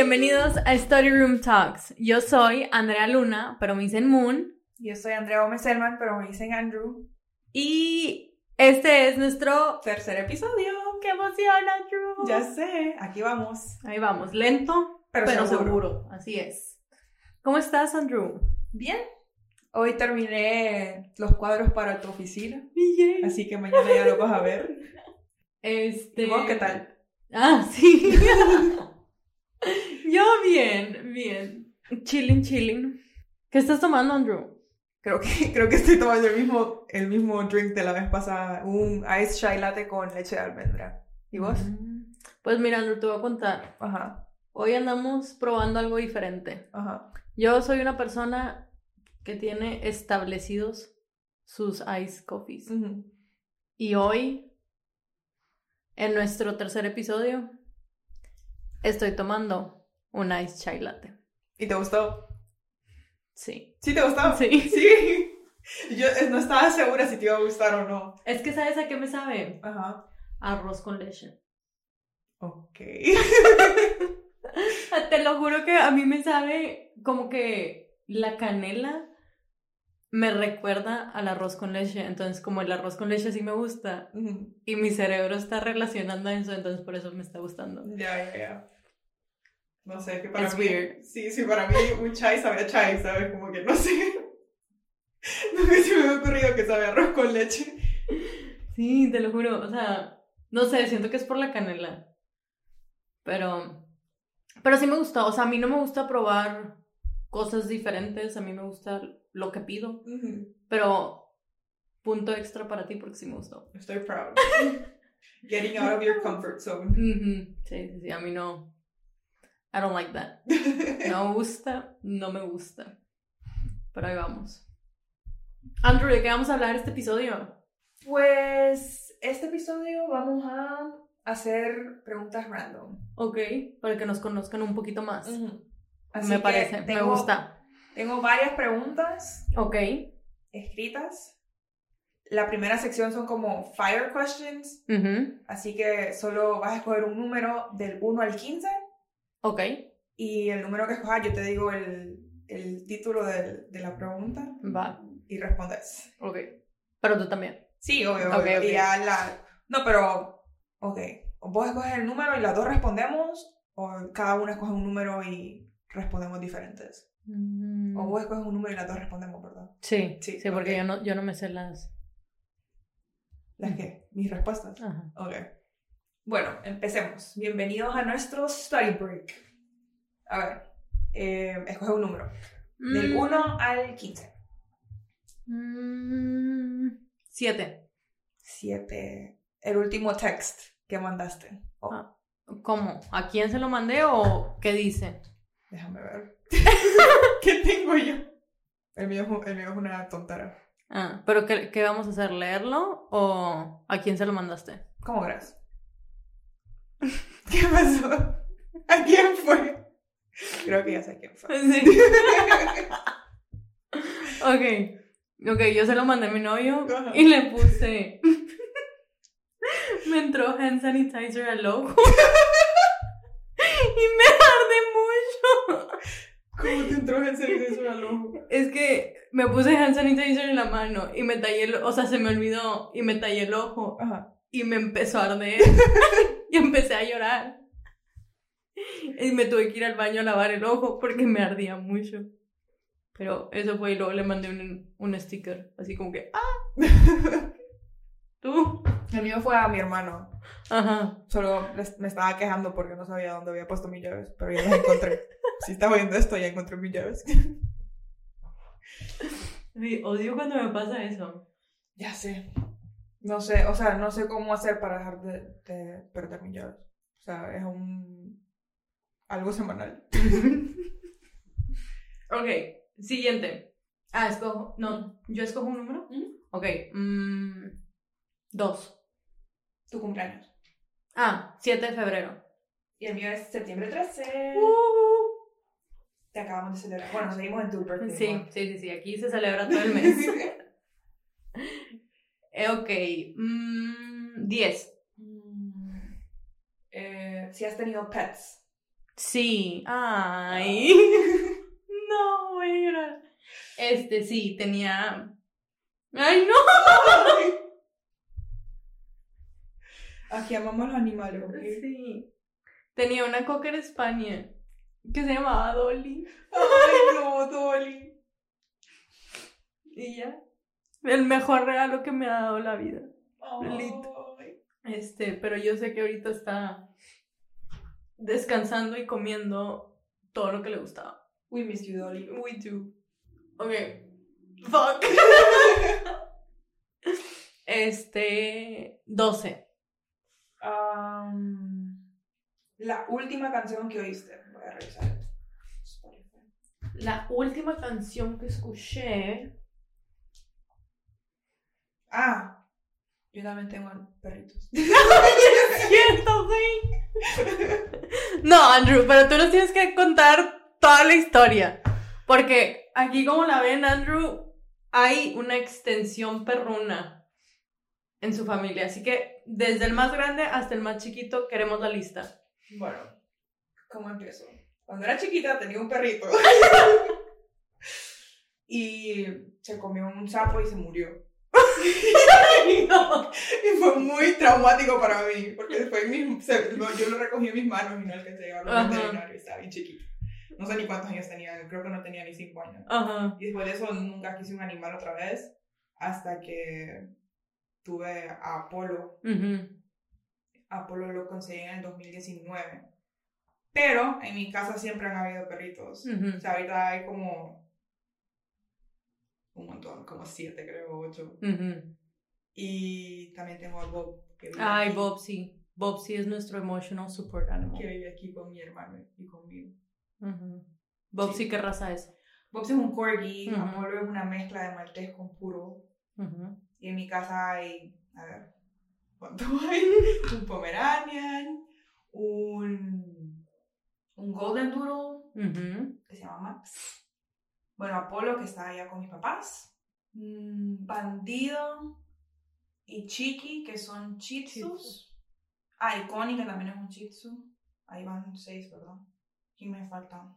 bienvenidos a Study Room Talks. Yo soy Andrea Luna, pero me dicen Moon. Yo soy Andrea Gómez Selman, pero me dicen Andrew. Y este es nuestro Tercer episodio. ¡Qué emoción, Andrew! Ya sé, aquí vamos. Ahí vamos, lento, pero, Pero seguro. seguro. Así es. ¿Cómo estás, Andrew? Bien. Hoy terminé los cuadros para tu oficina, así que mañana ya lo vas a ver. Este... ¿Y vos qué tal? Ah, sí. Bien, bien. Chilling, chilling. ¿Qué estás tomando, Andrew? Creo que, creo que estoy tomando el mismo, el mismo drink de la vez pasada, un ice chai latte con leche de almendra. ¿Y vos? Mm, Pues mira, Andrew, te voy a contar. Ajá, Hoy andamos probando algo diferente. ajá. Yo soy una persona que tiene establecidos sus ice coffees. Ujú. Y hoy, en nuestro tercer episodio, estoy tomando un ice chai latte. ¿Y te gustó? Sí. ¿Sí te gustó? Sí. Sí. Yo eh, no estaba segura si te iba a gustar o no. Es que, ¿sabes a qué me sabe? Ajá. Arroz con leche. Ok. Te lo juro que a mí me sabe como que la canela me recuerda al arroz con leche. Entonces, como el arroz con leche sí me gusta Ujú. y mi cerebro está relacionando eso, entonces por eso me está gustando. Ya, ya, ya. No sé, que para It's mí. weird. Sí, sí, para mí un chai sabe a chai, ¿sabes? Como que no sé. Nunca se me ha ocurrido que sabe arroz con leche. Sí, te lo juro. O sea, no sé, siento que es por la canela. Pero. Pero sí me gusta. O sea, a mí no me gusta probar cosas diferentes. A mí me gusta lo que pido. Pero. Punto extra para ti porque sí me gustó. Estoy proud. Getting out of your comfort zone. Sí, sí, sí. A mí no. I don't like that. No me gusta, no me gusta. Pero ahí vamos. Andrew, ¿de qué vamos a hablar este episodio? Pues este episodio vamos a hacer preguntas random. Ok, para que nos conozcan un poquito más. Así me parece, me tengo- gusta. Tengo varias preguntas Ok. escritas. La primera sección son como fire questions. Así que solo vas a escoger un número del 1 al 15 Ok, y el número que escojas yo te digo el, el título del- de la pregunta va. y respondes. Ok. Pero tú también. Sí, obvio, obvio. ok. Y ya la... No, pero... Ok. Vos escoges el número y las dos respondemos o cada una escoge un número y respondemos diferentes. O vos escoges un número y las dos respondemos, ¿verdad? Sí, sí, Sí, porque yo, no, yo no me sé las... ¿Las qué? Mis respuestas. Ajá. Ok. Bueno, empecemos. Bienvenidos a nuestro study break. A ver, eh, escoge un número. Del Mm, 1 al 15. mm, siete. 7. El último text que mandaste. Oh, Ah. ¿Cómo? ¿A quién se lo mandé o qué dice? Déjame ver. ¿Qué tengo yo? El mío, es un- el mío es una tontera. Ah, ¿pero qué, qué vamos a hacer? ¿Leerlo o a quién se lo mandaste? ¿Cómo crees? ¿Qué pasó? ¿A quién fue? Creo que ya sé quién fue. Sí. ok. Ok, yo se lo mandé a mi novio Ajá. y le puse. me entró hand sanitizer al ojo. y me arde mucho. ¿Cómo te entró en serio eso al ojo? Es que me puse hand sanitizer en la mano y me tallé el, o sea, se me olvidó y me tallé el ojo Ajá. y me empezó a arder y empecé a llorar. Y me tuve que ir al baño a lavar el ojo porque me ardía mucho. Pero eso fue y luego le mandé un, un sticker, así como que, ¡ah! ¿Tú? El mío fue a mi hermano. Ajá. Solo les- me estaba quejando porque no sabía dónde había puesto mis llaves, pero ya las encontré. si estaba viendo esto, ya encontré mis llaves. Sí, odio cuando me pasa eso. ya sé. No sé, o sea, no sé cómo hacer para dejar de, de perder mis llaves. O sea, es un... algo semanal. Ok, siguiente. Ah, escojo. No, yo escojo un número. Ujú. Ok, mm, dos. Tu cumpleaños. Ah, 7 de febrero. Y el mío es septiembre 13. Uh. Te acabamos de celebrar. Bueno, seguimos en tu birthday. Sí, sí, sí, sí, aquí se celebra todo el mes. Eh, ok, mm, 10. Mm, eh, si has tenido pets. Sí. Ay. no, voy a llorar. Este, sí, tenía. ¡Ay, no! Aquí amamos los animales, ¿ok? Sí. Tenía una cocker España que se llamaba Dolly. Ay, no, Dolly. Y ya. El mejor regalo que me ha dado la vida. Ay. Este, pero yo sé que ahorita está descansando y comiendo todo lo que le gustaba. We miss you, Dolly. We do. Ok. Fuck. este. 12. Am, la última canción que oíste. Voy a revisar. La última canción que escuché. Ah, yo también tengo perritos. Cierto, güey. No, Andrew, pero tú nos tienes que contar toda la historia. Porque aquí, como la ven, Andrew, hay una extensión perruna en su familia. Así que desde el más grande hasta el más chiquito queremos la lista. Bueno, ¿cómo empiezo? Cuando era chiquita tenía un perrito. y se comió un sapo y se murió. No. Y fue muy traumático para mí, porque después mis- se- yo lo recogí en mis manos y no alcancé a llevarlo al Ajá. veterinario, estaba bien chiquito. No sé ni cuántos años tenía, creo que no tenía ni 5 años. Ajá. Y después de eso nunca quise un animal otra vez, hasta que tuve a Apolo. Ujú. Apolo lo conseguí en el 2019. Pero en mi casa siempre han habido perritos. Ujú. O sea, ahorita hay como un montón, como siete creo, ocho. Ujú. Y también tengo a Bob, que Ay, aquí, Bobsy. Bobsy es nuestro emotional support que animal. vive aquí con mi hermano y conmigo. Ujú. Bobsy, Sí. ¿qué raza es? Bob es un corgi, Ujú. Apolo es una mezcla de maltés con puro. Y en mi casa hay, a ver, ¿cuánto hay? un Pomeranian, un, un Golden Doodle, que se llama Max. Bueno, Apolo, que está allá con mis papás. Mm, Bandido y Chiqui, que son chitsus. Ah, y Connie, que también es un chitsu. Ahí van seis, ¿verdad? ¿Quién me falta?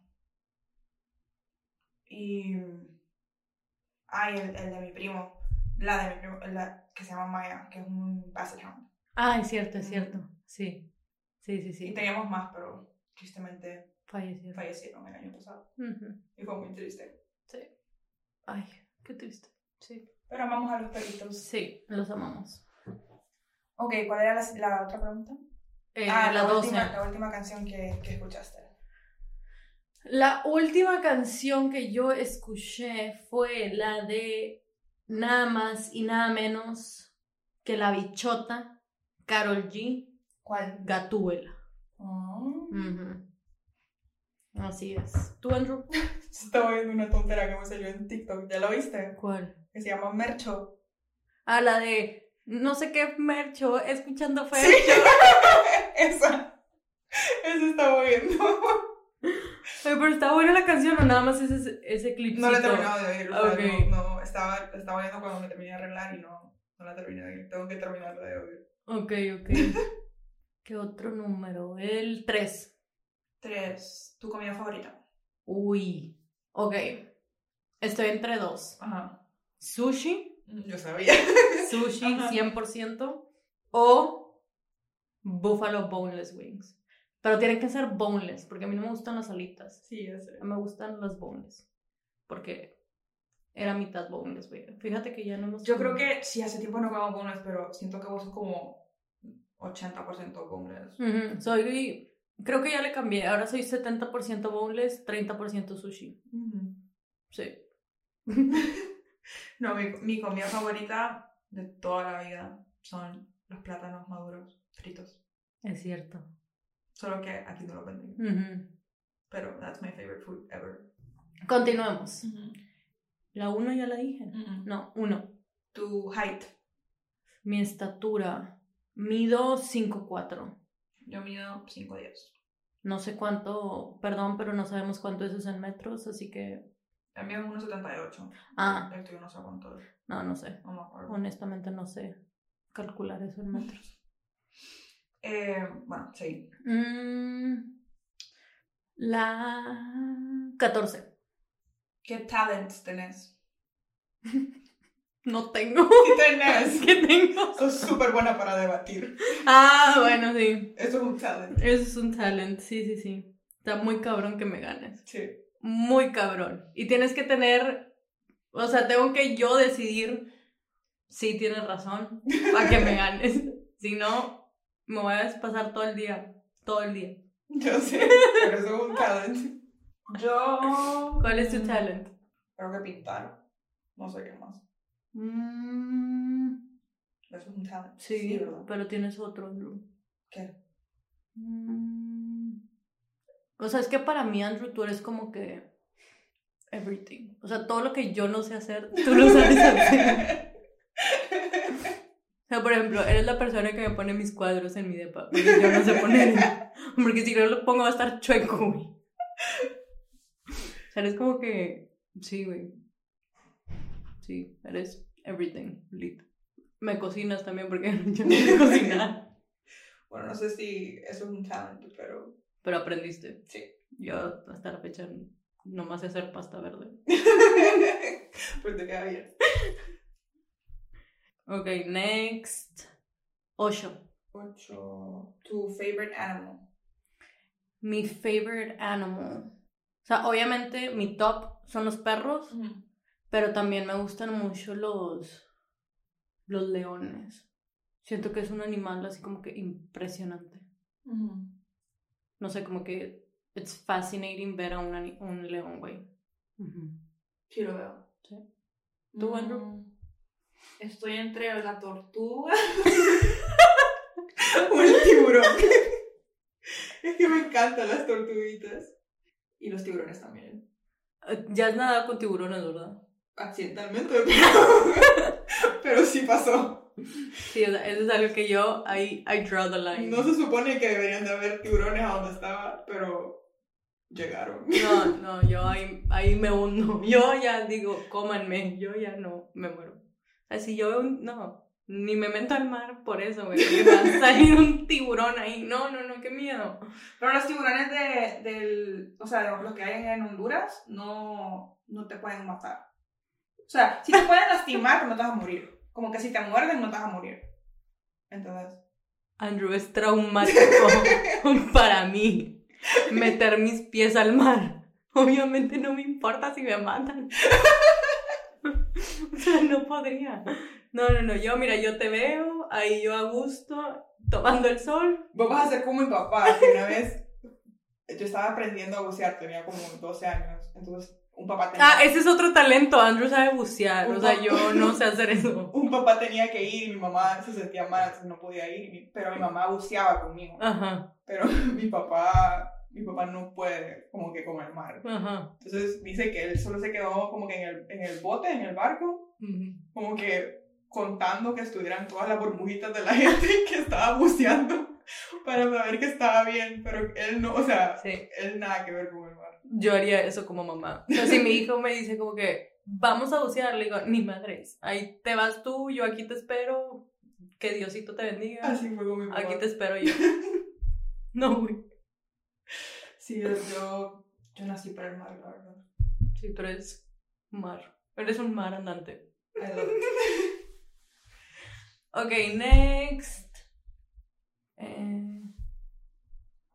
Y... Ah, y el, el de mi primo. La de mi primo, la que se llama Maya, que es un Basset Hound. Ah, es cierto, es Ujú. cierto. Sí. Sí, sí, Y sí. teníamos más, pero tristemente Fallecieron. fallecieron el año pasado. Y fue muy triste. Sí. Ay, qué triste. Sí. Pero vamos a los perritos. Sí, los amamos. Ok, ¿cuál era la, la otra pregunta? Eh, ah, la 12. Última, la última canción que, que escuchaste. La última canción que yo escuché fue la de nada más y nada menos que la bichota Carol G. ¿Cuál? Gatúbela. Oh. Así es. ¿Tú, Andrew? Estaba viendo una tontera que me salió en TikTok. ¿Ya lo viste? ¿Cuál? Que se llama Mercho. Ah, la de no sé qué mercho, escuchando fue. Sí. Esa. Esa estaba viendo. Oye, pero está buena la canción o nada más ese, ese clipcito. No la he terminado de oír. no, no, estaba, estaba viendo cuando me terminé de arreglar y no, no la terminé de oír. Tengo que terminarla de oír. Ok, ok. ¿Qué otro número? El 3. Tres. ¿Tu comida favorita? Uy. Ok. Estoy entre dos. Ajá. Sushi. Yo sabía. Sushi Ajá. 100%. O Buffalo Boneless Wings. Pero tienen que ser boneless, porque a mí no me gustan las alitas. Sí, ya sé. Me gustan las boneless. Porque era mitad boneless, güey. Fíjate que ya no hemos... Yo creo que sí, hace tiempo no como boneless, pero siento que vos sos como 80% boneless. Ujú, Soy... Creo que ya le cambié. Ahora soy 70% boneless, 30% sushi. Sí. No, mi, mi comida favorita de toda la vida son los plátanos maduros fritos. Es cierto. Solo que aquí no lo venden. Pero that's my favorite food ever. Continuemos. La 1 ya la dije. No. No, 1. Tu height. Mi estatura. Mido 5'4". Yo mido 5 10. No sé cuánto, perdón, pero no sabemos cuánto eso es en metros, así que... Mío es 1,78. Ah. El tuyo no sé cuánto es. No, no sé. No me acuerdo. Honestamente no sé calcular eso en metros. Eh, bueno, sí. Mm, La 14. ¿Qué talents tenés? No tengo. ¿Qué tenés? ¿Qué tengo? Sos súper buena para debatir. Ah, bueno, sí. Eso es un talent. Eso es un talent, sí, sí, sí. Está muy cabrón que me ganes. Sí. Muy cabrón. Y tienes que tener, o sea, tengo que yo decidir si tienes razón para que me ganes. Si no, me voy a pasar todo el día, todo el día. Yo sé, pero eso es un talent. Yo. ¿Cuál es tu talent? Creo que pintar. No sé qué más. Mm, es un talent. sí, pero tienes otro, Andrew. ¿Qué? Mm, O sea, es que para mí, Andrew, tú eres como que everything. O sea, todo lo que yo no sé hacer, tú lo sabes hacer. O sea, por ejemplo, eres la persona que me pone mis cuadros en mi depa. Porque yo no sé poner. Porque si no lo pongo va a estar chueco, güey. O sea, eres como que. Sí, güey. Sí, eres everything, lit. Me cocinas también porque yo no sé cocinar. Bueno, no sé si eso es un talent, pero. Pero aprendiste. Sí. Yo hasta la fecha nomás sé hacer pasta verde. pues te queda bien. Ok, next. Ocho. Ocho. Tu favorite animal. Mi favorite animal. O sea, obviamente mi top son los perros, pero también me gustan mucho los los leones. Siento que es un animal así como que impresionante. No sé, como que it's fascinating ver a un, un león, güey. Sí, lo veo. Sí. ¿Tú, Andrew? Mm, Estoy entre la tortuga o el tiburón. es que me encantan las tortuguitas. Y los tiburones también. Ya has nadado con tiburones, ¿verdad? Accidentalmente, pero, pero sí pasó. Sí, o sea, eso es algo que yo, I, I draw the line. No se supone que deberían de haber tiburones a donde estaba, pero llegaron. No, no, yo ahí, ahí me hundo. Yo ya digo, cómanme, yo ya no, me muero. Si yo no, ni me meto al mar por eso, güey, porque va a salir un tiburón ahí. No, no, no, qué miedo. Pero los tiburones de, del, o sea, los que hay en Honduras no, no te pueden matar. O sea, si te pueden lastimar, pero no te vas a morir. Como que si te muerden, no te vas a morir. Entonces, Andrew, es traumático para mí meter mis pies al mar. Obviamente no me importa si me matan. O sea, no podría. No, no, no. Yo, mira, yo te veo ahí yo a gusto, tomando el sol. vos vas a ser como mi papá, que una vez yo estaba aprendiendo a bucear, tenía como 12 años. Entonces, un papá tenía, Ah, ese es otro talento. Andrew sabe bucear. O sea, yo no sé hacer eso. un papá tenía que ir y mi mamá se sentía mal, entonces no podía ir. Pero mi mamá buceaba conmigo. Ajá, Pero mi papá, mi papá no puede como que con el mar. ajá. Entonces dice que él solo se quedó como que en el, en el bote, en el barco, Ujú. como que contando que estuvieran todas las burbujitas de la gente que estaba buceando para saber que estaba bien, pero él no, o sea, Sí. él nada que ver con. Yo haría eso como mamá. O sea, si mi hijo me dice como que vamos a bucear, le digo, ni madres. Ahí te vas tú, yo aquí te espero. Que Diosito te bendiga. Así fue con mi papá. Aquí te espero yo. No, güey. Sí, yo, yo, nací para el mar, la verdad. Sí, tú eres mar. Eres un mar andante. Ok, next. Eh,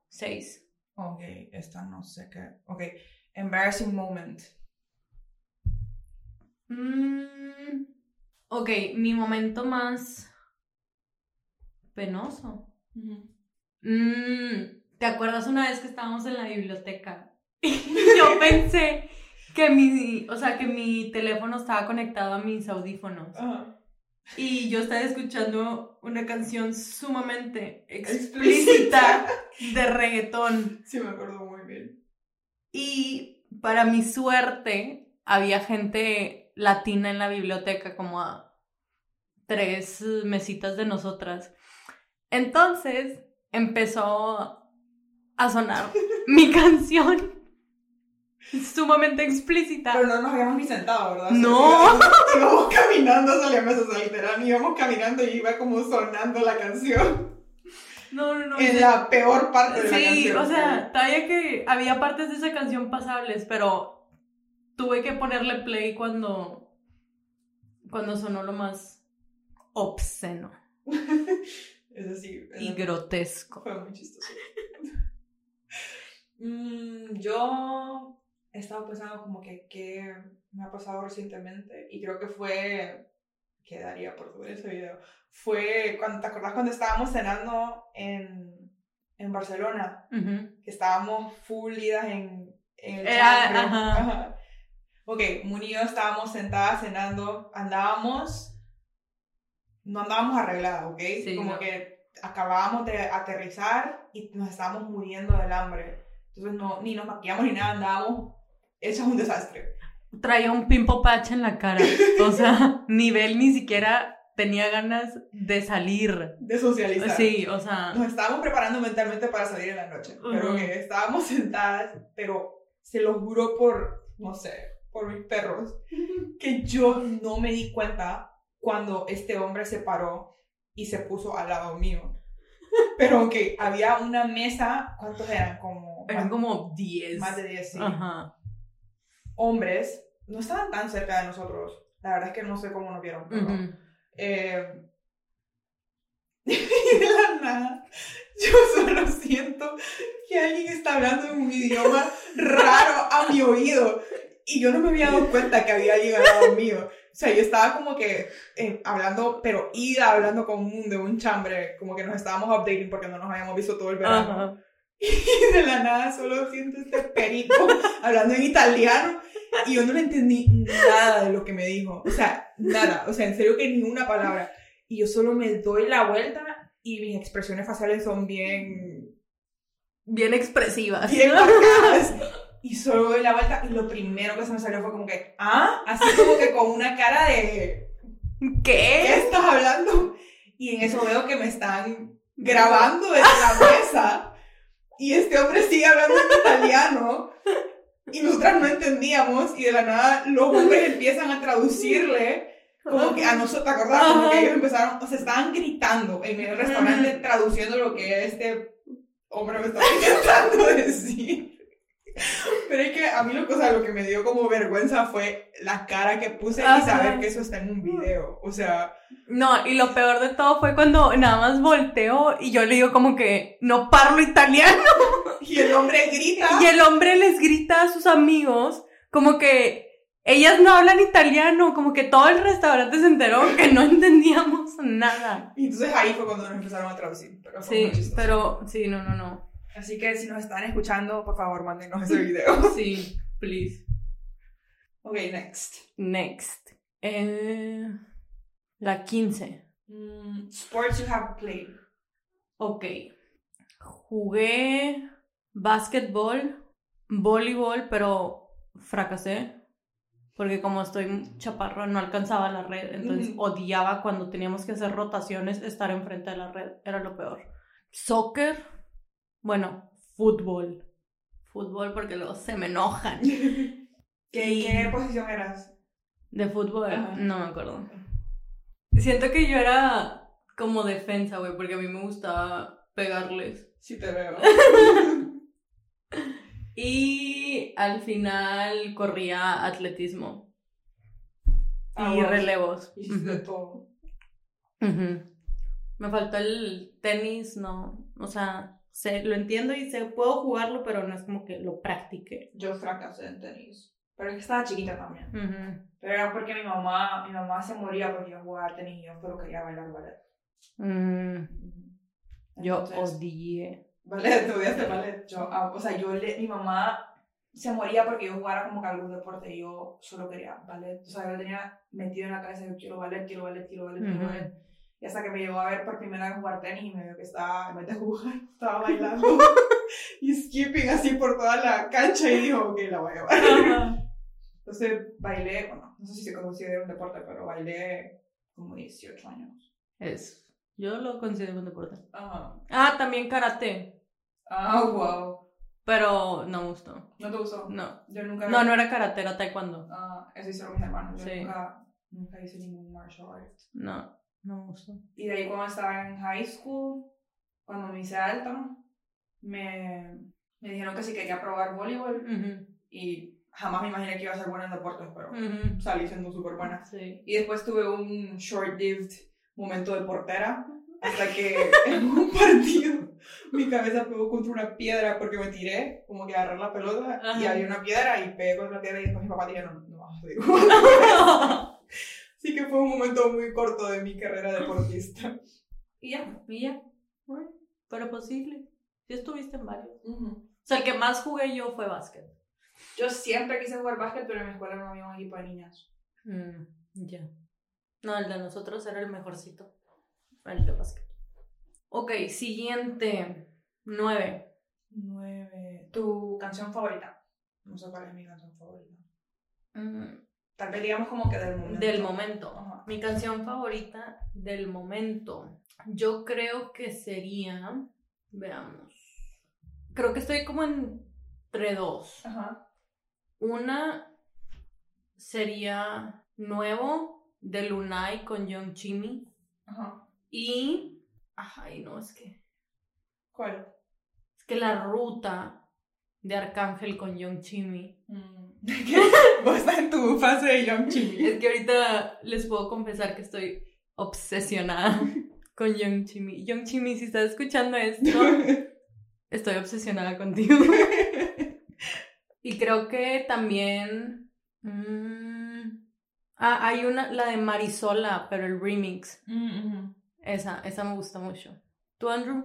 seis. Ok, esta no sé qué. Ok, embarrassing moment. Mm, ok, mi momento más penoso. Mm, ¿Te acuerdas una vez que estábamos en la biblioteca? Yo pensé que mi, o sea, que mi teléfono estaba conectado a mis audífonos. Ajá. Y yo estaba escuchando una canción sumamente Explícita. de reggaetón. Sí, me acuerdo muy bien. Y para mi suerte, había gente latina en la biblioteca, como a tres mesitas de nosotras. Entonces empezó a sonar mi canción sumamente explícita. Pero no nos habíamos ni sentado, ¿verdad? No. Íbamos, caminando la o sea, literal, íbamos caminando y iba como sonando la canción. No, no, no. En la peor parte de la Sí, canción. o sea, todavía que había partes de esa canción pasables, pero tuve que ponerle play cuando, cuando sonó lo más obsceno Eso sí. y grotesco. Fue muy chistoso. Mm, yo he estado pensando como que qué me ha pasado recientemente y creo que fue, ¿qué daría por subir ese video? Fue, cuando, ¿te acordás cuando estábamos cenando en, en Barcelona? Ujú. Que estábamos full idas en, en el Era- chambre. ajá. Ajá. Ok, yo estábamos sentadas cenando, andábamos, no andábamos arregladas, ¿ok? Sí, como no. que acabábamos de aterrizar y nos estábamos muriendo del hambre. Entonces no, ni nos maquillamos ni nada, andábamos hechos un desastre. Traía un pimpo patch en la cara. O sea, nivel ni siquiera tenía ganas de salir. De socializar. Sí, o sea. Nos estábamos preparando mentalmente para salir en la noche, pero Ujú. que estábamos sentadas, pero se lo juro por, no sé, por mis perros, que yo no me di cuenta cuando este hombre se paró y se puso al lado mío. Pero que había una mesa, ¿cuántos eran? Como, Eran como 10. más de 10, sí. Ajá. Hombres, no estaban tan cerca de nosotros. La verdad es que no sé cómo nos vieron, pero... Ujú. Eh, y de la nada, yo solo siento que alguien está hablando en un idioma raro a mi oído. Y yo no me había dado cuenta que había alguien al lado mío. O sea, yo estaba como que eh, hablando, pero ida hablando con un, de un chambre, como que nos estábamos updating porque no nos habíamos visto todo el verano. Y de la nada solo siento este perico hablando en italiano y yo no le entendí nada de lo que me dijo. O sea, nada. O sea, en serio que ni una palabra. Y yo solo me doy la vuelta y mis expresiones faciales son bien, Bien expresivas. bien marcadas. Y solo doy la vuelta y lo primero que se me salió fue como que, ah, así como que con una cara de, ¿qué ¿Qué? estás hablando? Y en eso veo que me están grabando desde la mesa y este hombre sigue hablando en italiano y nosotras no entendíamos y de la nada los hombres empiezan a traducirle como que a nosotros, ¿te acordás? Como que ellos empezaron, o sea, estaban gritando en el restaurante traduciendo lo que este hombre me estaba intentando decir. Pero es que a mí lo, o sea, lo que me dio como vergüenza fue la cara que puse y Ajá. saber que eso está en un video. O sea, No, y lo peor de todo fue cuando nada más volteo y yo le digo como que no parlo italiano. y el hombre grita. Y el hombre les grita a sus amigos como que ellas no hablan italiano, como que todo el restaurante se enteró que no entendíamos nada. Y entonces ahí fue cuando nos empezaron a traducir. Pero Sí, pero sí, no, no, no. Así que si nos están escuchando, por favor, mándenos ese video. Sí, please. ok, next. Next. Eh, la 15. Mm, sports you have played. Ok. Jugué básquetbol, voleibol, pero fracasé. Porque como estoy chaparra, no alcanzaba la red. Entonces odiaba cuando teníamos que hacer rotaciones estar enfrente de la red. Era lo peor. Soccer. Bueno, fútbol. Fútbol porque luego se me enojan. ¿Qué, Y- ¿Qué posición eras? De fútbol, Ajá. no me acuerdo. Siento que yo era como defensa, güey, porque a mí me gustaba pegarles. Sí te veo. Y al final corría atletismo Ah, y relevos. Hiciste Ujú. todo. Ujú. Me faltó el tenis, no. O sea, sé, lo entiendo y sé, puedo jugarlo, pero no es como que lo practique. Yo fracasé en tenis. Pero es que estaba chiquita también. Ujú. Pero era porque mi mamá, mi mamá se moría porque yo jugaba tenis y yo solo quería bailar ballet. Mm, yo odié. Ballet, tú odiaste ballet. Yo, o sea, yo le, mi mamá se moría porque yo jugara como que algún deporte y yo solo quería ballet. O sea, yo tenía metido en la cabeza, yo quiero ballet, quiero ballet, quiero ballet, quiero Ujú. ballet. Y hasta que me llegó a ver por primera vez jugar tenis y me vio que estaba, en vez de jugar, estaba bailando y skipping así por toda la cancha y dijo, ok, la voy a llevar. Entonces bailé, bueno, no sé si se considera un deporte, pero bailé como 18 años. Es. Yo lo considero un deporte. Ajá. Ah, también karate. Ah, wow. Pero no me gustó. ¿No te gustó? No. Yo nunca... No, no era karate, era taekwondo. Ah, eso hicieron mis hermanos. Yo Sí. nunca, nunca hice ningún martial art. No, no me gustó. Y de ahí cuando estaba en high school, cuando me hice alta, me, me dijeron que sí quería probar voleibol y jamás me imaginé que iba a ser buena en deportes, pero salí siendo súper buena. Sí. Y después tuve un short-lived momento de portera hasta que en un partido mi cabeza pegó contra una piedra porque me tiré, como que agarrar la pelota y había una piedra y pegué contra la piedra y después mi papá dijeron, no, no, digo. Así que fue un momento muy corto de mi carrera deportista. Y ya. Y ya. Bueno, pero posible. Sí estuviste en varios. O sea, el que más jugué yo fue básquet. Yo siempre quise jugar básquet, pero en mi escuela no había un equipo de niñas. Mm, ya. No, el de nosotros era el mejorcito. El de básquet. Ok, siguiente. Nueve. Nueve. ¿Tu canción favorita? No sé cuál es mi canción favorita. Mm. Tal vez digamos como que del momento. Del momento. Mi canción favorita del momento. Yo creo que sería. Veamos. Creo que estoy como entre dos. Ajá. Una sería Nuevo de Lunay con Young Chimmy. Ajá. Y. Ay, no, es que. ¿Cuál? Es que la ruta de Arcángel con Young Chimmy. Mm. Vos estás en tu fase de Young Chimmy. Es que ahorita les puedo confesar que estoy obsesionada con Young Chimmy. Young Chimmy, si estás escuchando esto, estoy obsesionada contigo. y creo que también. Mm, ah, hay una, la de Marisola, pero el remix. Mm, esa, esa me gusta mucho. ¿Tú, Andrew?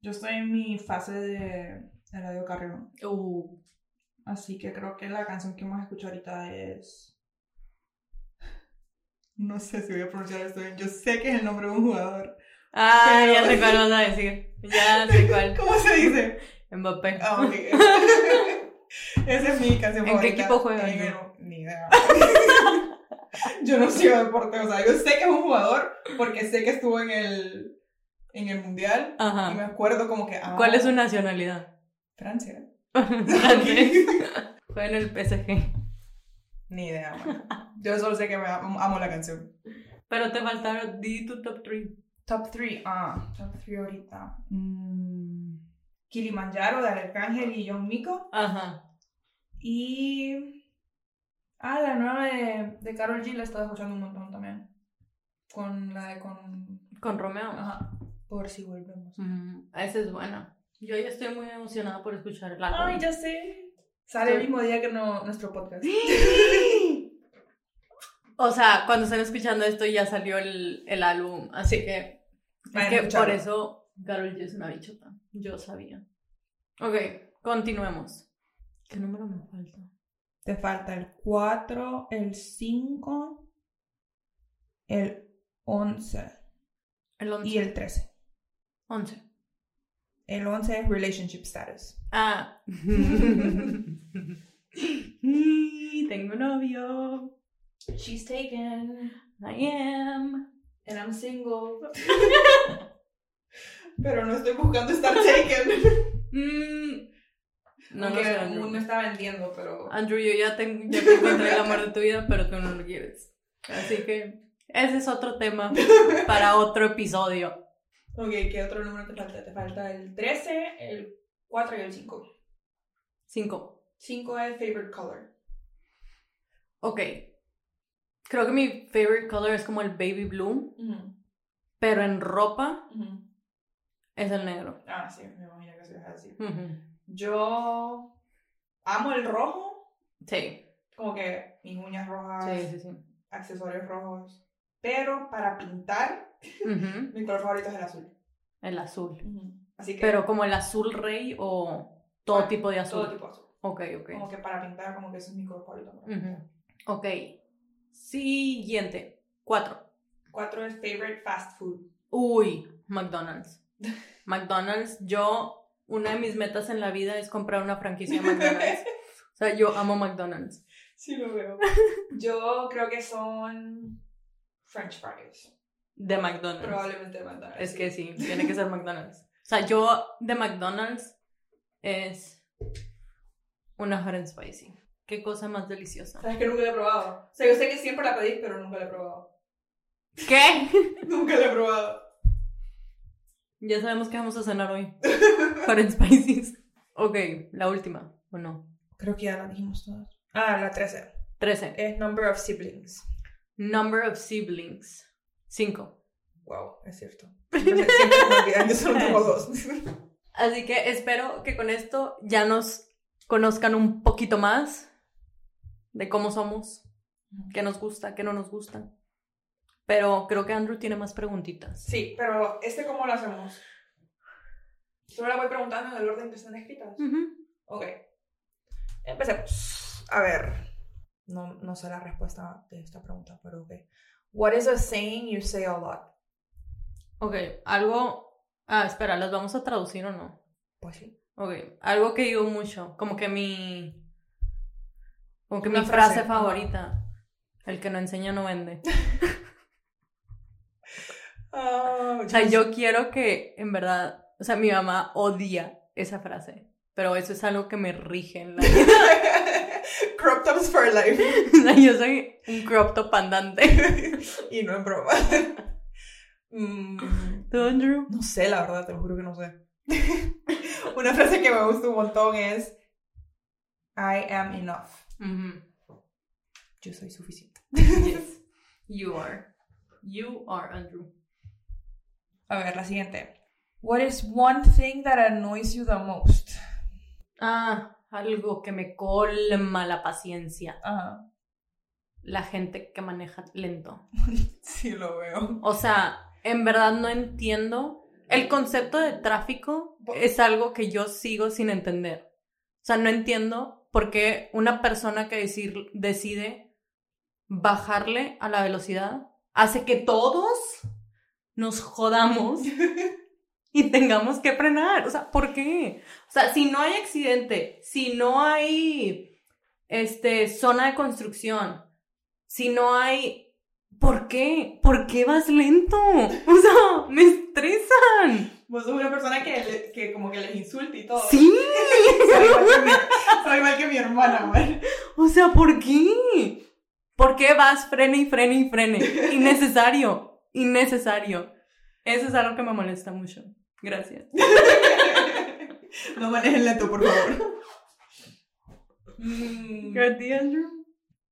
Yo estoy en mi fase de Radio Carrión. Uh. Así que creo que la canción que hemos escuchado ahorita es. No sé si voy a pronunciar esto bien. Yo sé que es el nombre de un jugador. Ah, ya sé cuál vas a decir. Ya sé cuál. ¿Cómo se dice? Mbappé. Ah, ok. Esa es mi canción ¿En favorita. qué equipo juega? Ni idea. yo no sigo deporte. O sea, yo sé que es un jugador porque sé que estuvo en el, en el mundial. Ajá. Y me acuerdo como que. Ah, ¿Cuál es su nacionalidad? Francia. Fue en el PSG. Ni idea. Yo solo sé que me amo, amo la canción. Pero te faltaron, di tu top 3. Top 3, ah, top 3 ahorita. Mm, Kilimanjaro de Arcángel y John Miko. Ajá. Y. Ah, la nueva de, de Carol G la he estado escuchando un montón también. Con la de con. Con Romeo. Ajá. Por si volvemos. Mm, esa es buena. Yo ya estoy muy emocionada por escuchar el álbum. Ay, ya sé. Sale el mismo día que no, nuestro podcast. o sea, cuando estén escuchando esto ya salió el, el álbum, así que es que por eso Carol G es una bichota. Yo sabía. Ok, continuemos. ¿Qué número me falta? Te falta el 4, el 5, el 11. El 11. Y el 13. 11. El 11 es relationship status. Ah. Tengo novio. She's taken. I am. And I'm single. Pero no estoy buscando estar taken. Mm. No, Porque no el mundo está vendiendo, pero. Andrew, yo ya, tengo, ya te encontré el amor de tu vida, pero tú no lo quieres. Así que ese es otro tema para otro episodio. Ok, ¿qué otro número te falta? Te falta el 13, el 4 y el 5. Cinco. 5 es favorite color. Ok. Creo que mi favorite color es como el baby blue, pero en ropa es el negro. Ah, sí, me imagino que se deja así. Ujú. Yo amo el rojo, Sí. como que mis uñas rojas, Sí, sí, sí. accesorios rojos. Pero para pintar, Ujú. mi color favorito es el azul. El azul. Así que. Pero como el azul rey o todo Ah, tipo de azul. Todo tipo azul. Ok, ok. Como que para pintar, como que ese es mi color favorito. pintar. Ok. Siguiente. Cuatro. Cuatro es favorite fast food. Uy, McDonald's. McDonald's, yo, una de mis metas en la vida es comprar una franquicia de McDonald's. O sea, yo amo McDonald's. Sí, lo veo. Yo creo que son French fries. De McDonald's. Probablemente de McDonald's. Es que sí, tiene que ser McDonald's. O sea, yo de McDonald's es una hot and spicy. Qué cosa más deliciosa. Sabes que nunca la he probado. O sea, yo sé que siempre la pedí, pero nunca la he probado. ¿Qué? nunca la he probado. Ya sabemos qué vamos a cenar hoy. Para Spices. Ok, la última, ¿o no? Creo que ya la dijimos todas. Ah, la 13. 13. Es number of siblings. Number of siblings. 5. Wow, es cierto. Siempre, siempre me olvidan, yo solo tengo dos. Así que espero que con esto ya nos conozcan un poquito más de cómo somos, qué nos gusta, qué no nos gusta. Pero creo que Andrew tiene más preguntitas. Sí, pero ¿este cómo lo hacemos? Solo la voy preguntando en el orden que están escritas. Ujú. Ok. Empecemos. A ver. No, no sé la respuesta de esta pregunta, pero ok. What is a saying you say a lot? Ok, algo... Ah, espera, ¿las vamos a traducir o no? Pues sí. Ok, algo que digo mucho, como que mi... Como que Una mi frase, favorita. El que no enseña no vende. Ah, O sea, yo quiero que, en verdad, o sea, mi mamá odia esa frase, pero eso es algo que me rige en la vida. Crop tops for life. O sea, yo soy un crop top andante. y no es broma. Mm, ¿Tú, Andrew? no sé, la verdad, te lo juro que no sé. Una frase que me gusta un montón es I am enough. Yo soy suficiente. Yes, you are. You are, Andrew. A ver, la siguiente. What is one thing that annoys you the most? Ah, algo que me colma la paciencia. Ajá. La gente que maneja lento. Sí, lo veo. O sea, en verdad no entiendo. El concepto de tráfico es algo que yo sigo sin entender. O sea, no entiendo por qué una persona que decir, decide bajarle a la velocidad hace que todos nos jodamos y tengamos que frenar. O sea, ¿por qué? O sea, si no hay accidente, si no hay este, zona de construcción, si no hay... ¿Por qué? ¿Por qué vas lento? O sea, me estresan. Vos sos una persona que, le- que como que les insulta y todo. Sí. Soy igual que mi, soy igual que mi hermana, man. O sea, ¿por qué? ¿Por qué vas frene y frene y frene? Innecesario. Innecesario. Eso es algo que me molesta mucho. Gracias. No manejen lento, por favor. Mm, ¿Qué a ti, Andrew?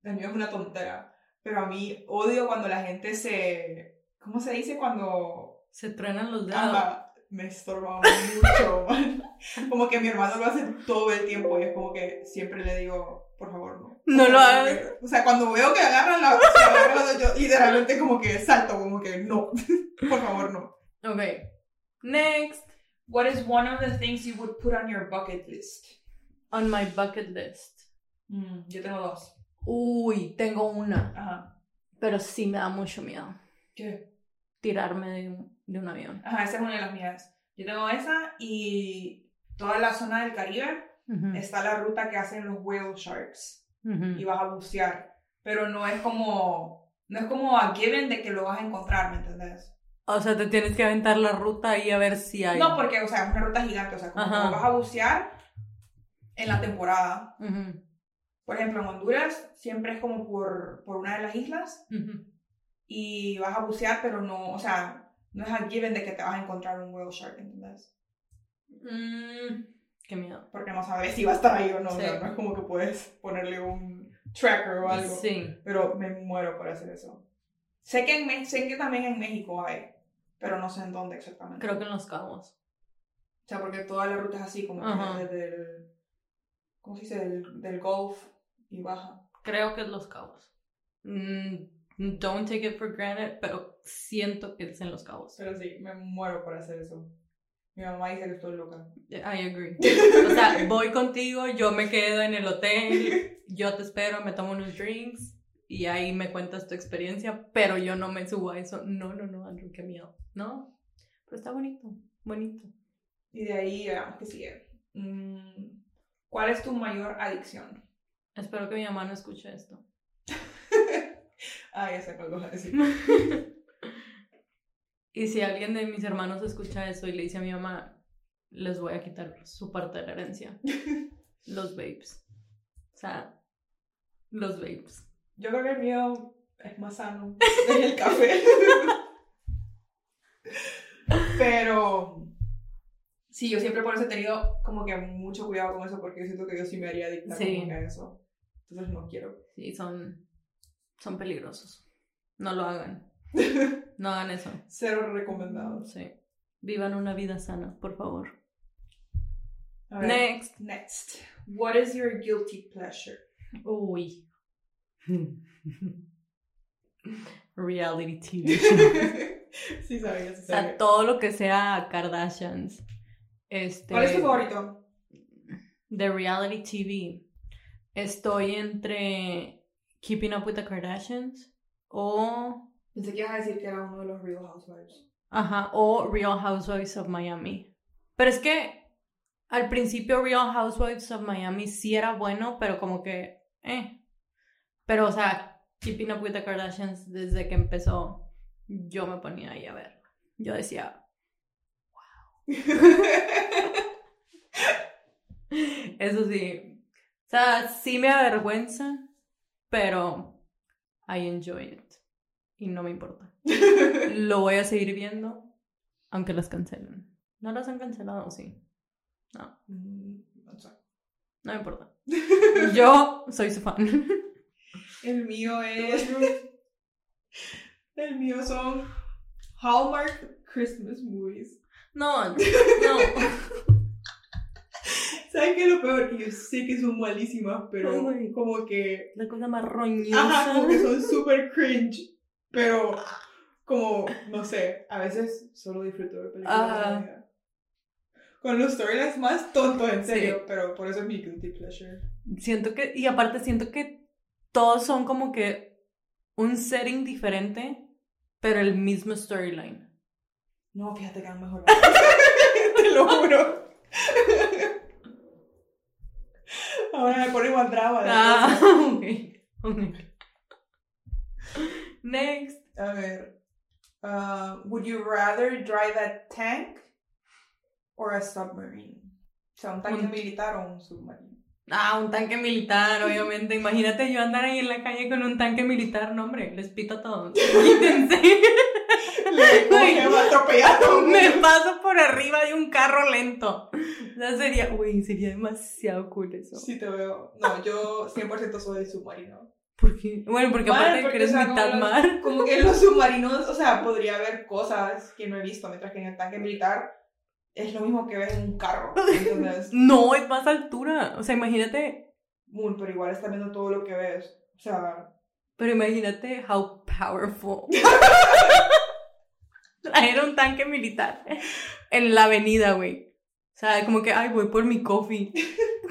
Mío es una tontera. Pero a mí odio cuando la gente se. ¿Cómo se dice? Cuando. Se truenan los dedos. Me estorba mucho. Como que mi hermano lo hace todo el tiempo y es como que siempre le digo, por favor, no. No lo hagas. O sea, cuando veo que agarran la. agarran la- yo literalmente como que salto, como que no. Por favor, no. Ok. Next. What is one of the things you would put on your bucket list? On my bucket list. Mm, yo tengo dos. Uy, tengo una. Ajá. Pero sí me da mucho miedo. ¿Qué? Tirarme de un, de un avión. Ajá, esa es una de las mías. Yo tengo esa y toda la zona del Caribe Ujú, está la ruta que hacen los whale sharks ujú. y vas a bucear. Pero no es como, no es como a given de que lo vas a encontrar, ¿me entendés? O sea, te tienes que aventar la ruta y a ver si hay. No, porque, o sea, es una ruta gigante, o sea, como Ajá. vas a bucear en la temporada. Ujú, Por ejemplo, en Honduras siempre es como por, por una de las islas y vas a bucear, pero no, o sea, no es a given de que te vas a encontrar un whale shark, ¿entendés? Mm, qué miedo. Porque no sabes si va a estar ahí o no, o Sí. sea, no es como que puedes ponerle un tracker o algo. Sí. Pero me muero por hacer eso. Sé que, en sé que también en México hay, pero no sé en dónde exactamente. Creo que en Los Cabos. O sea, porque toda la ruta es así, como Ajá. que desde el... ¿Cómo se dice? Del, del Gulf y baja. Creo que es Los Cabos. Mm, don't take it for granted, pero siento que es en Los Cabos. Pero sí, me muero por hacer eso. Mi mamá dice que estoy loca. I agree. O sea, voy contigo, yo me quedo en el hotel, yo te espero, me tomo unos drinks y ahí me cuentas tu experiencia, pero yo no me subo a eso. No, no, no, Andrew, qué miedo. No, pero está bonito, bonito. Y de ahí, veamos qué sigue. Mm, ¿Cuál es tu mayor adicción? Espero que mi mamá no escuche esto. ah, ya sé cuál vas a decir. Y si alguien de mis hermanos escucha eso y le dice a mi mamá, les voy a quitar su parte de la herencia. Los babes. O sea, los babes. Yo creo que el mío es más sano. Es el café. Pero Sí, yo siempre por eso he tenido como que mucho cuidado con eso porque yo siento que yo sí me haría adicta Sí. a eso. Entonces no quiero. Sí, son, son peligrosos. No lo hagan. No hagan eso. Cero recomendado. Sí. Vivan una vida sana, por favor. Next. Next. What is your guilty pleasure? Uy. Reality TV. sí sabía, sí O sea, todo lo que sea Kardashians. Este, ¿Cuál es tu favorito? De reality TV. Estoy entre Keeping Up with the Kardashians o. Pensé que ibas a decir que era uno de los Real Housewives. Ajá, o Real Housewives of Miami. Pero es que al principio Real Housewives of Miami sí era bueno, pero como que. Eh. Pero, o sea, Keeping Up with the Kardashians, desde que empezó, yo me ponía ahí a ver. Yo decía, Eso sí. O sea, sí me avergüenza, pero I enjoy it. Y no me importa. Lo voy a seguir viendo, aunque las cancelen. ¿No las han cancelado? Sí. No, Mm, no me importa. Yo soy su fan. El mío es. El mío son Hallmark Christmas movies. No, no. ¿Saben qué es lo peor? Que yo sé que son malísimas, pero como que. La cosa más Ajá, roñosa. como que son súper cringe. Pero, como, no sé, a veces solo disfruto de películas. Ajá. Con los storylines más tontos, en Sí. serio, pero por eso es mi guilty pleasure. Siento que, y aparte siento que todos son como que un setting diferente, pero el mismo storyline. No, fíjate que a lo mejor. Te lo juro. Ahora me pone igual brava. Ah, ok. ok. Next. A ver. uh, would you rather drive a tank or a submarine? O sea, un tanque Un- militar o un submarino. Ah, un tanque militar, obviamente. Imagínate yo andar ahí en la calle con un tanque militar. No, hombre, les pito a todos. Quítense. Le. Me paso por arriba de un carro lento. O sea, sería, uy, sería demasiado cool eso. Sí, te veo. No, yo 100% soy submarino. ¿Por qué? Bueno, porque Mal, aparte porque, que eres o sea, mitad como los- mar. Como que en los submarinos, o sea, podría haber cosas que no he visto, mientras que en el tanque militar es lo mismo que ves en un carro. Entonces, No, es más altura. O sea, imagínate. Moon, pero igual estás viendo todo lo que ves. O sea, Pero imagínate how powerful. Era un tanque militar en la avenida, güey. O sea, como que, ay, voy por mi coffee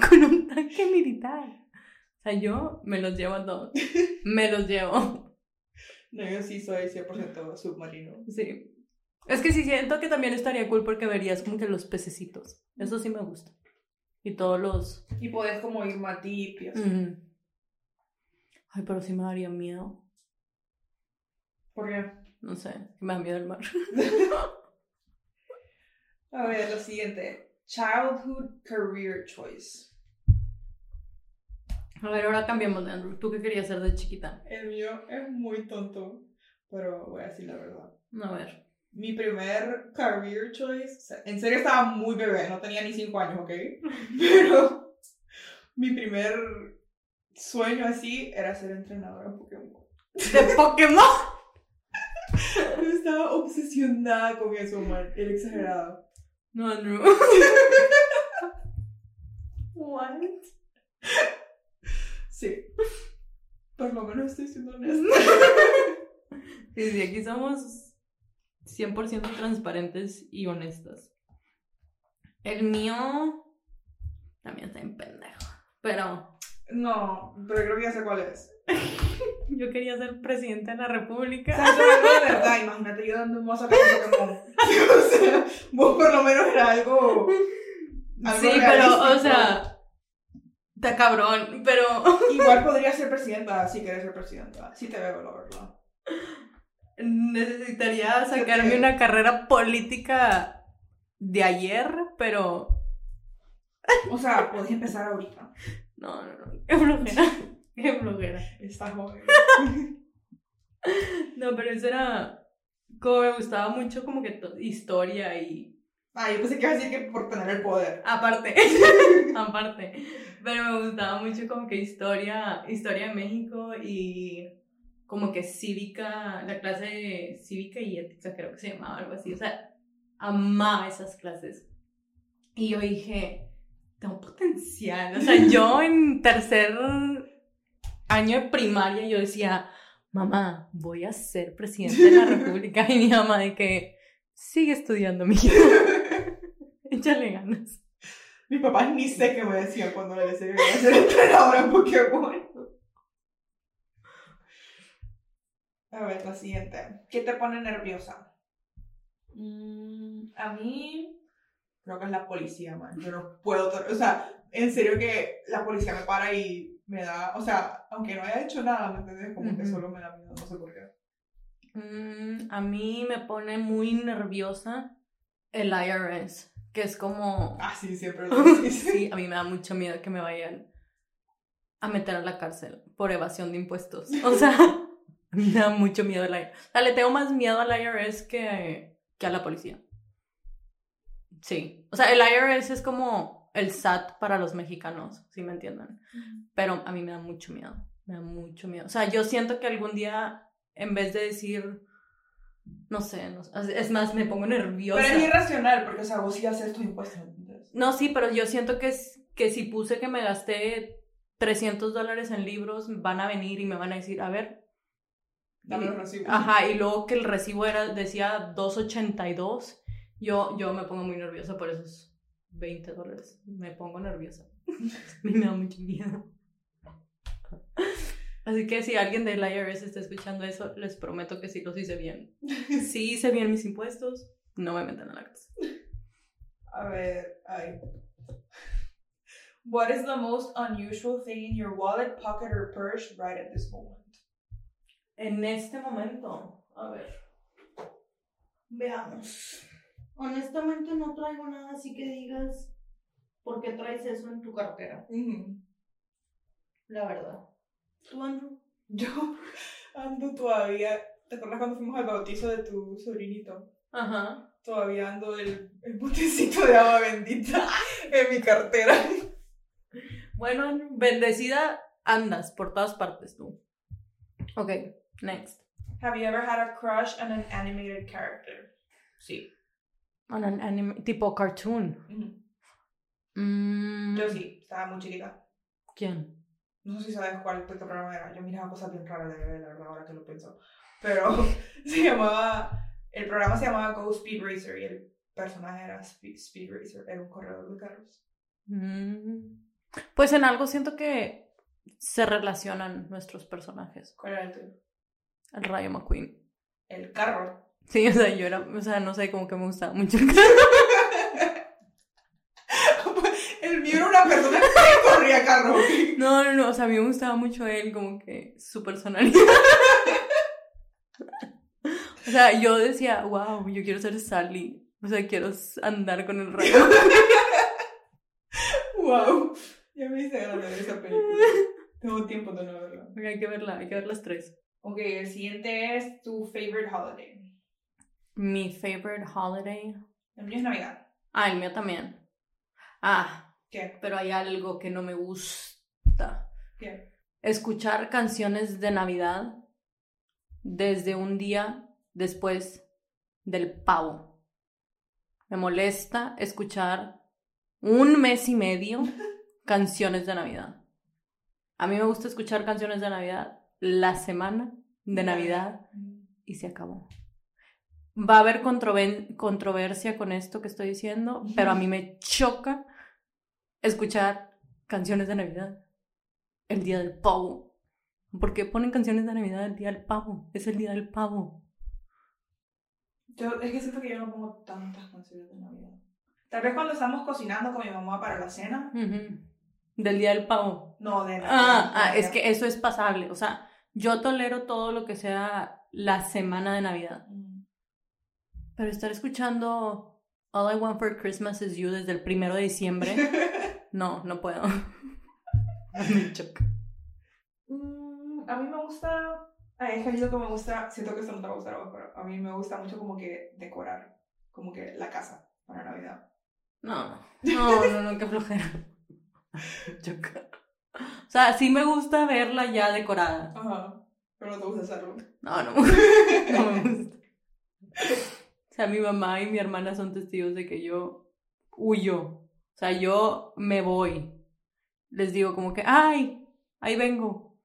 con un tanque militar. Sea, yo me los llevo a todos. Me los llevo. no, yo sí soy 100% submarino. Sí. Es que sí siento que también estaría cool porque verías como que los pececitos. Eso sí me gusta. Y todos los... Y podés como ir más deep y así. Ay, pero sí me daría miedo. ¿Por qué? No sé, me da miedo el mar. A ver, lo siguiente. Childhood career choice. A ver, ahora cambiamos de Andrew. ¿Tú qué querías ser de chiquita? El mío es muy tonto, pero voy a decir la verdad. A ver. Mi primer career choice, en serio estaba muy bebé, no tenía ni 5 años, ¿ok? Pero mi primer sueño así era ser entrenadora en Pokémon. ¿De Pokémon? Yo estaba obsesionada con eso, man, era exagerado. No, Andrew. What? Sí. Menos estoy siendo honesta. Sí, sí, aquí somos 100% transparentes y honestas. El mío también está en pendejo. Pero No, pero creo que ya sé cuál es. yo quería ser presidente de la república. O sea, eso es algo de verdad, imagínate yo dando un mozo con Pokémon. o sea, vos por lo menos era algo. algo Sí, pero, o sea, está cabrón, pero Igual podría ser presidenta si querés ser presidenta. Sí te veo, la verdad. necesitaría sacarme una carrera política de ayer, pero O sea, podés empezar ahorita. no, no, no, qué flojera, qué flojera. Estás joven. No, pero eso era como me gustaba mucho como que to- historia y Ah, yo pensé que iba a decir que por tener el poder. Aparte, aparte. Pero me gustaba mucho como que historia, historia de México y como que cívica, la clase de cívica y ética creo que se llamaba algo así. O sea, amaba esas clases. Y yo dije, tengo potencial. O sea, yo en tercer año de primaria yo decía, mamá, voy a ser presidente de la república. Y mi mamá de que, sigue estudiando, mi hija. Échale ganas. Mi papá ni sé qué me decía cuando le decía que iba a ser entrenadora en Pokémon. A ver, la siguiente. ¿Qué te pone nerviosa? Mm, a mí, creo que es la policía, man. Yo no puedo, o sea, en serio que la policía me para y me da, o sea, aunque no haya hecho nada, ¿me entiendes? Como que solo me da miedo, no sé por qué. Mm, a mí me pone muy nerviosa el IRS, que es como... Ah, sí, siempre lo dices. sí, a mí me da mucho miedo que me vayan a meter a la cárcel por evasión de impuestos. O sea, me da mucho miedo el IRS. O sea, le tengo más miedo al IRS que, que a la policía. Sí. O sea, el IRS es como el SAT para los mexicanos, si me entienden. Pero a mí me da mucho miedo. Me da mucho miedo. O sea, yo siento que algún día, en vez de decir, no sé, no, es más, me pongo nerviosa. Pero es irracional, porque, o sea, vos sí haces tus impuestos. No, sí, pero yo siento que, que si puse que me gasté 300 dólares en libros, van a venir y me van a decir, a ver. Dame los recibos. Ajá, y luego que el recibo era, decía 282, yo, yo me pongo muy nerviosa por esos 20 dólares. Me pongo nerviosa. me da mucho miedo. Así que si alguien del IRS está escuchando eso, les prometo que sí los hice bien. Si hice bien mis impuestos, no me metan a la casa. A ver, ay. What is the most unusual thing in your wallet, pocket or purse right at this moment? En este momento, a ver. Veamos. Honestamente no traigo nada así que digas por qué traes eso en tu cartera. La verdad. ¿Tú, Andrew? Yo ando todavía. ¿Te acuerdas cuando fuimos al bautizo de tu sobrinito? Ajá. Todavía ando el, el botecito de agua bendita en mi cartera. Bueno, Andrew, bendecida andas por todas partes tú. Ok, next. Have you ever had a crush on an animated character? Sí. On an anime, tipo cartoon. Mm. Yo sí, estaba muy chiquita. ¿Quién? No sé si sabes cuál programa era. Yo miraba cosas bien raras de bebé, la verdad, ahora que lo pienso. Pero se llamaba. El programa se llamaba Go Speed Racer y el personaje era Speed, Racer. Era un corredor de carros. Mm. Pues en algo siento que se relacionan nuestros personajes. ¿Cuál era el tuyo? El Rayo McQueen. El carro. Sí, o sea, yo era, o sea, no sé, como que me gustaba mucho el carro. el mío era una persona que corría carro. No, no, no, o sea, a mí me gustaba mucho él, como que su personalidad. o sea, yo decía, wow, yo quiero ser Sally. O sea, quiero andar con el rayo. wow. Ya me hice ganas de ver esa película. Tengo tiempo de no verla. Okay, hay que verla, hay que ver las tres. Ok, el siguiente es tu favorite holiday. Mi favorite holiday. El mío es Navidad. Ah, el mío también. Ah. ¿Qué? Pero hay algo que no me gusta. ¿Qué? Escuchar canciones de Navidad desde un día después del pavo. Me molesta escuchar un mes y medio canciones de Navidad. A mí me gusta escuchar canciones de Navidad la semana de Navidad y se acabó. Va a haber controversia con esto que estoy diciendo, pero a mí me choca escuchar canciones de Navidad el día del pavo. ¿Por qué ponen canciones de Navidad el día del pavo? Es el día del pavo. Yo, es que siento que yo no pongo tantas canciones de Navidad. Tal vez cuando estamos cocinando con mi mamá para la cena. Del día del pavo. No, de Navidad. Ah, ah, es que eso es pasable. O sea, yo tolero todo lo que sea la semana de Navidad. Pero estar escuchando All I Want for Christmas is You desde el primero de diciembre, no, no puedo. me choca. Mm, a mí me gusta. Ay, es que lo que me gusta. Siento que esto no te va a gustar pero a mí me gusta mucho como que decorar. Como que la casa. para Navidad. No, no, no, no, qué flojera. Choca. O sea, sí me gusta verla ya decorada. Ajá. Pero no te gusta hacerlo. No, no, no me gusta. O sea, mi mamá y mi hermana son testigos de que yo huyo. O sea, yo me voy. Les digo como que, ay, ahí vengo.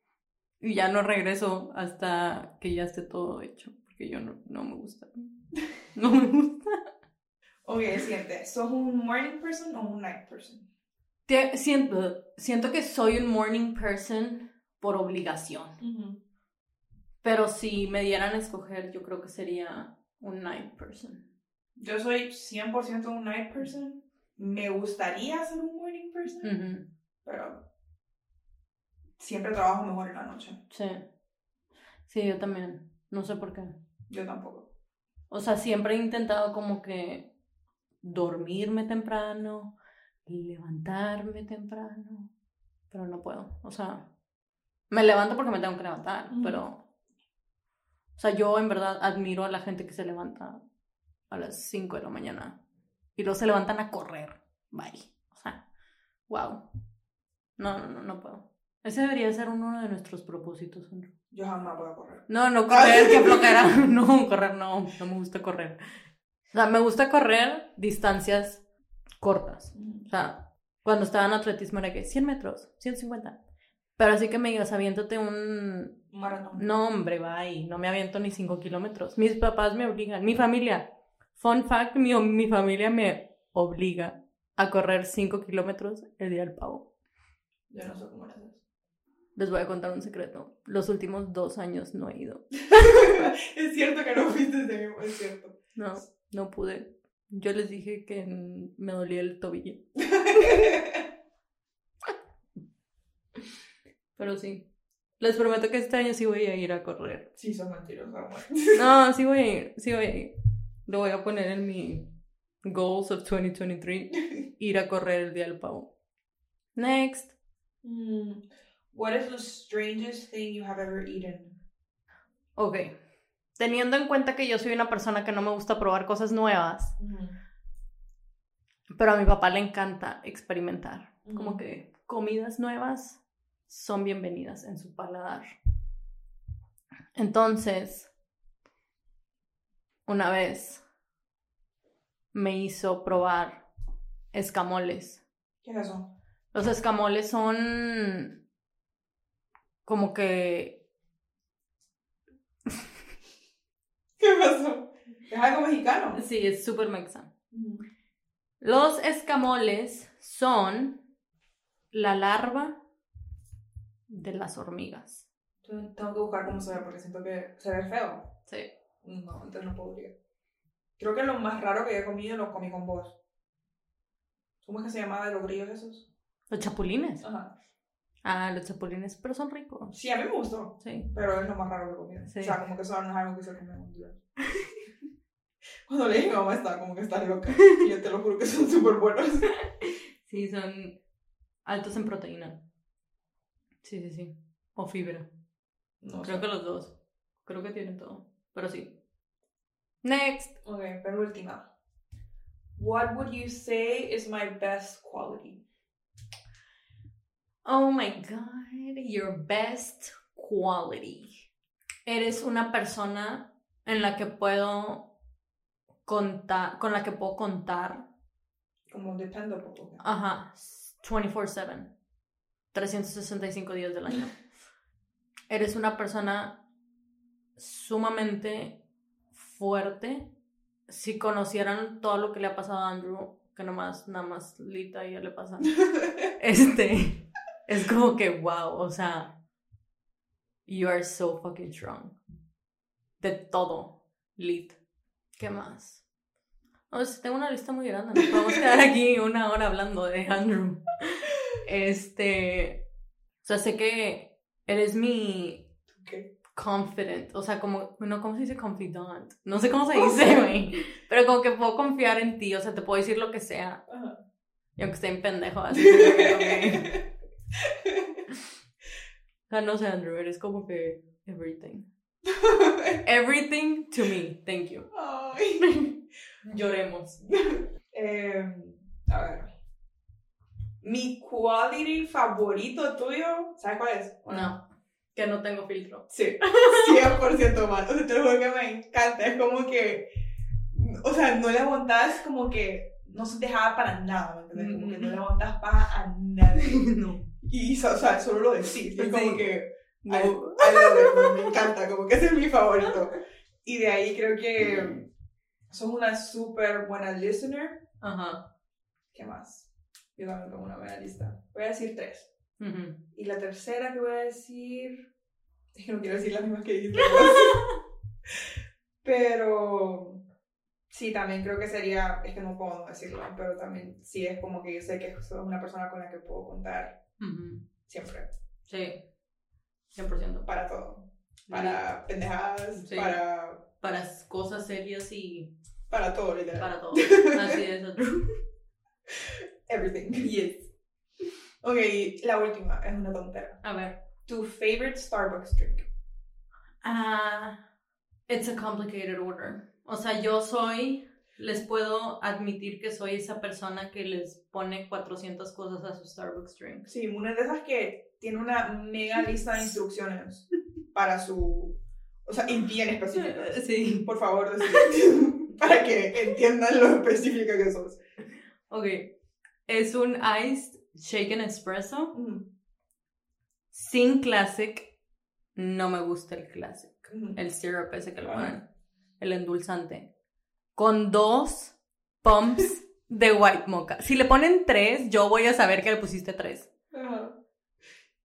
Y ya no regreso hasta que ya esté todo hecho. Porque yo no, no me gusta. No me gusta. Ok, siguiente. ¿Sos un morning person o un night person? Te- siento, siento que soy un morning person por obligación. Pero si me dieran a escoger, yo creo que sería un night person. Yo soy 100% un night person. Me gustaría ser un morning person, pero siempre trabajo mejor en la noche. Sí. Sí, yo también. No sé por qué. Yo tampoco. O sea, siempre he intentado como que dormirme temprano, levantarme temprano, pero no puedo. O sea, me levanto porque me tengo que levantar, pero... O sea, yo en verdad admiro a la gente que se levanta a las 5 de la mañana y luego se levantan a correr. Bye. O sea, wow. No, no, no, no puedo. Ese debería ser uno de nuestros propósitos, Andrew. Yo jamás voy a correr. No, no correr, que flojera. No, correr no, no me gusta correr. O sea, me gusta correr distancias cortas. O sea, cuando estaba en atletismo era que 100 metros, 150. Pero así que me digas, aviéntate un... Maratón. No, hombre, bye, no me aviento ni 5 kilómetros. Mis papás me obligan, mi familia. Fun fact, mi, mi familia me obliga a correr 5 kilómetros el día del pavo. Yo no sé cómo lo haces. Les voy a contar un secreto. Los últimos dos años no he ido. es cierto que no fuiste ese mismo, es cierto. No, no pude. Yo les dije que me dolía el tobillo. Pero sí. Les prometo que este año sí voy a ir a correr. sí, son mentirosos. No, sí voy a ir, sí voy a ir. Lo voy a poner en mi goals of 2023. Ir a correr el día del pavo. Next. Mm, What is the strangest thing you have ever eaten? Ok. Teniendo en cuenta que yo soy una persona que no me gusta probar cosas nuevas, pero a mi papá le encanta experimentar. Como que comidas nuevas son bienvenidas en su paladar. Entonces, una vez me hizo probar escamoles. ¿Qué es eso? Los escamoles son como que ¿Qué pasó? ¿Es algo mexicano? sí, es súper mexicano. Los escamoles son la larva de las hormigas. Tengo que buscar cómo se ve porque siento que se ve feo. Sí. No, entonces no podría. Creo que lo más raro que he comido lo comí con vos. ¿Cómo es que se llamaba los grillos esos? Los chapulines. Ajá. Ah, los chapulines, pero son ricos. Sí, a mí me gustó. Sí. Pero es lo más raro que he comido. Sí. O sea, como que eso no es algo que se come en Honduras. Cuando le dije a mi mamá estaba como que está loca. Y yo te lo juro que son súper buenos. Sí, son altos en proteína. Sí, sí, sí. O fibra. No Creo sé. que los dos. Creo que tienen todo. Pero sí. Next. Ok, penúltima. What would you say is my best quality? Oh my god, your best quality. Eres una persona en la que puedo contar, con la que puedo contar, Como depende un poco. ajá, 24/7, 365 días del año. Eres una persona sumamente fuerte. Si conocieran todo lo que le ha pasado a Andrew, que nomás, nada más Lita y ya le pasa. Este, es como que, wow, o sea, you are so fucking strong. De todo, lit. ¿Qué más? O sea, tengo una lista muy grande, nos podemos quedar aquí una hora hablando de Andrew. Este, o sea, sé que eres mi ¿Qué? Confident, o sea, como, no, ¿cómo se dice confidant? No sé cómo se dice, güey, pero como que puedo confiar en ti, o sea, te puedo decir lo que sea, Ajá. y aunque esté en pendejo, así. que. O sea, no sé, Andrew, eres como que everything. Everything to me, thank you. Ay. Lloremos. Em, a ver. Mi quality favorito tuyo, ¿sabes cuál es? No, que no tengo filtro. Sí, 100% más. O sea, te lo juro que me encanta. Es como que, o sea, no le aguantas como que no se dejaba para nada, ¿me entiendes? Como que no le aguantas para a nadie. no. Y, o sea, solo lo decís. Es como Sí. que, No. I- I love it, me encanta, como que ese es mi favorito. Y de ahí creo que sos una súper buena listener. Ajá. ¿Qué más? Yo también tengo una buena lista. Voy a decir tres. Y la tercera que voy a decir. Es que no quiero decir las mismas que dijiste. pero. Sí, también creo que sería. Es que no puedo decirlo, pero también sí es como que yo sé que sos una persona con la que puedo contar siempre. Sí, 100%. Para todo. Para pendejadas, Sí. para. Para cosas serias y Para todo, literal. para todo. Así es. Everything. Yes. Ok, la última es una tontera. A ver. Tu favorite Starbucks drink. Ah, it's a complicated order. O sea, yo soy, les puedo admitir que soy esa persona que les pone 400 cosas a su Starbucks drink. Sí, una de esas que tiene una mega lista de instrucciones para su. O sea, y bien específicas. Sí. Por favor, para que entiendan lo específica que sos. Ok. Es un iced shaken espresso sin classic. No me gusta el classic. El syrup ese que le ponen. El endulzante. Con dos pumps de white mocha. Si le ponen tres, yo voy a saber que le pusiste tres.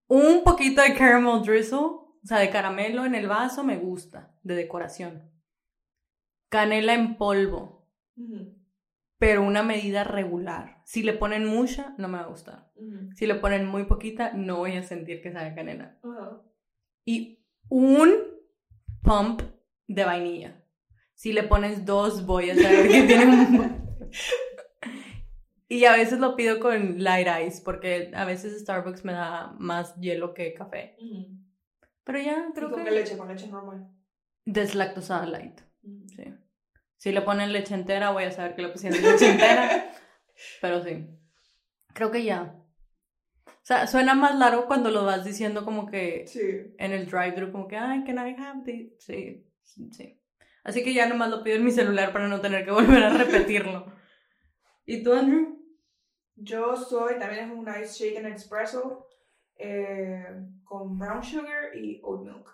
Un poquito de caramel drizzle, o sea, de caramelo en el vaso, me gusta, de decoración. Canela en polvo, pero una medida regular. Si le ponen mucha, no me va a gustar. Si le ponen muy poquita, no voy a sentir que sabe canela. Ajá. Y un pump de vainilla. Si le pones dos, voy a saber que tiene un... Y a veces lo pido con light ice, porque a veces Starbucks me da más hielo que café. Ujú. Pero ya, ¿Y creo con que... qué leche? Con leche normal. Deslactosada light, sí. Si le ponen leche entera, voy a saber que le pusieron leche entera. Pero sí. Creo que ya. O sea, suena más largo cuando lo vas diciendo como que Sí. en el drive-thru, como que, ay, can I have this? Sí, sí. Así que ya nomás lo pido en mi celular para no tener que volver a repetirlo. ¿Y tú, Andrew? Yo soy, también es un ice shaken espresso eh, con brown sugar y oat milk.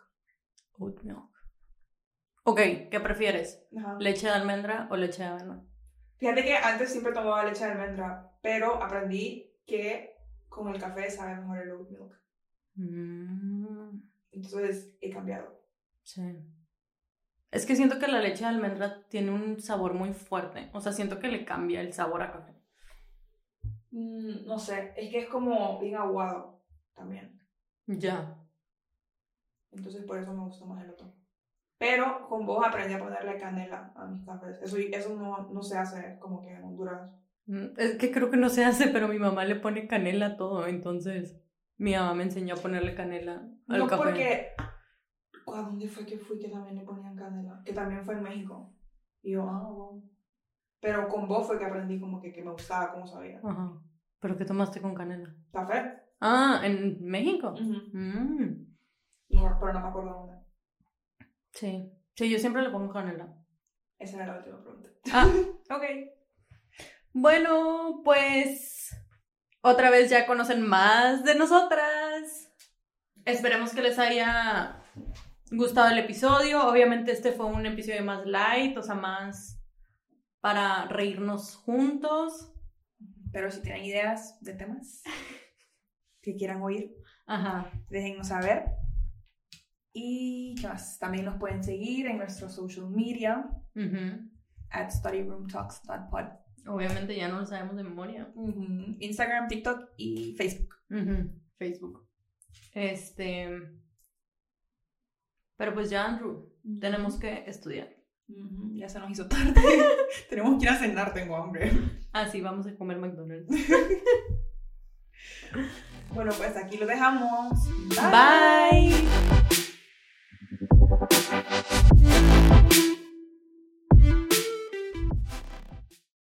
Oat milk. Ok, ¿qué prefieres? Ajá. ¿Leche de almendra o leche de avena? Fíjate que antes siempre tomaba leche de almendra, pero aprendí que con el café sabe mejor el oat milk. Mm, Entonces he cambiado. sí. Es que siento que la leche de almendra tiene un sabor muy fuerte. O sea, siento que le cambia el sabor a café. Mm, no sé, es que es como bien aguado también. Ya. Entonces por eso me gusta más el otro. Pero con vos aprendí a ponerle canela a mis cafés. Eso, eso no, no se hace como que en Honduras. Mm, Es que creo que no se hace, pero mi mamá le pone canela a todo, entonces mi mamá me enseñó a ponerle canela al no café. porque... ¿A dónde fue que fui que también le ponían canela? Que también fue en México. Y yo, ah. Pero con vos fue que aprendí como que, que me gustaba, como sabía. Ajá. ¿Pero qué tomaste con canela? ¿Café? Ah, ¿en México? Mm, No, pero no me acuerdo dónde. Sí. Sí, yo siempre le pongo canela. Esa era la última pregunta. Ah, ok. Bueno, pues otra vez ya conocen más de nosotras. Esperemos que les haya gustado el episodio. Obviamente este fue un episodio más light, o sea, más para reírnos juntos. Pero si tienen ideas de temas que quieran oír, Ajá. déjennos saber. Y ¿qué más? También nos pueden seguir en nuestro social media Ujú. at studyroomtalks.pod. Obviamente ya no lo sabemos de memoria. Instagram, TikTok y Facebook. Facebook. Este. Pero pues ya, Andrew, tenemos que estudiar. Ya se nos hizo tarde. Tenemos que ir a cenar, tengo hambre. Ah, sí, vamos a comer McDonald's. Bueno, pues aquí lo dejamos. Bye.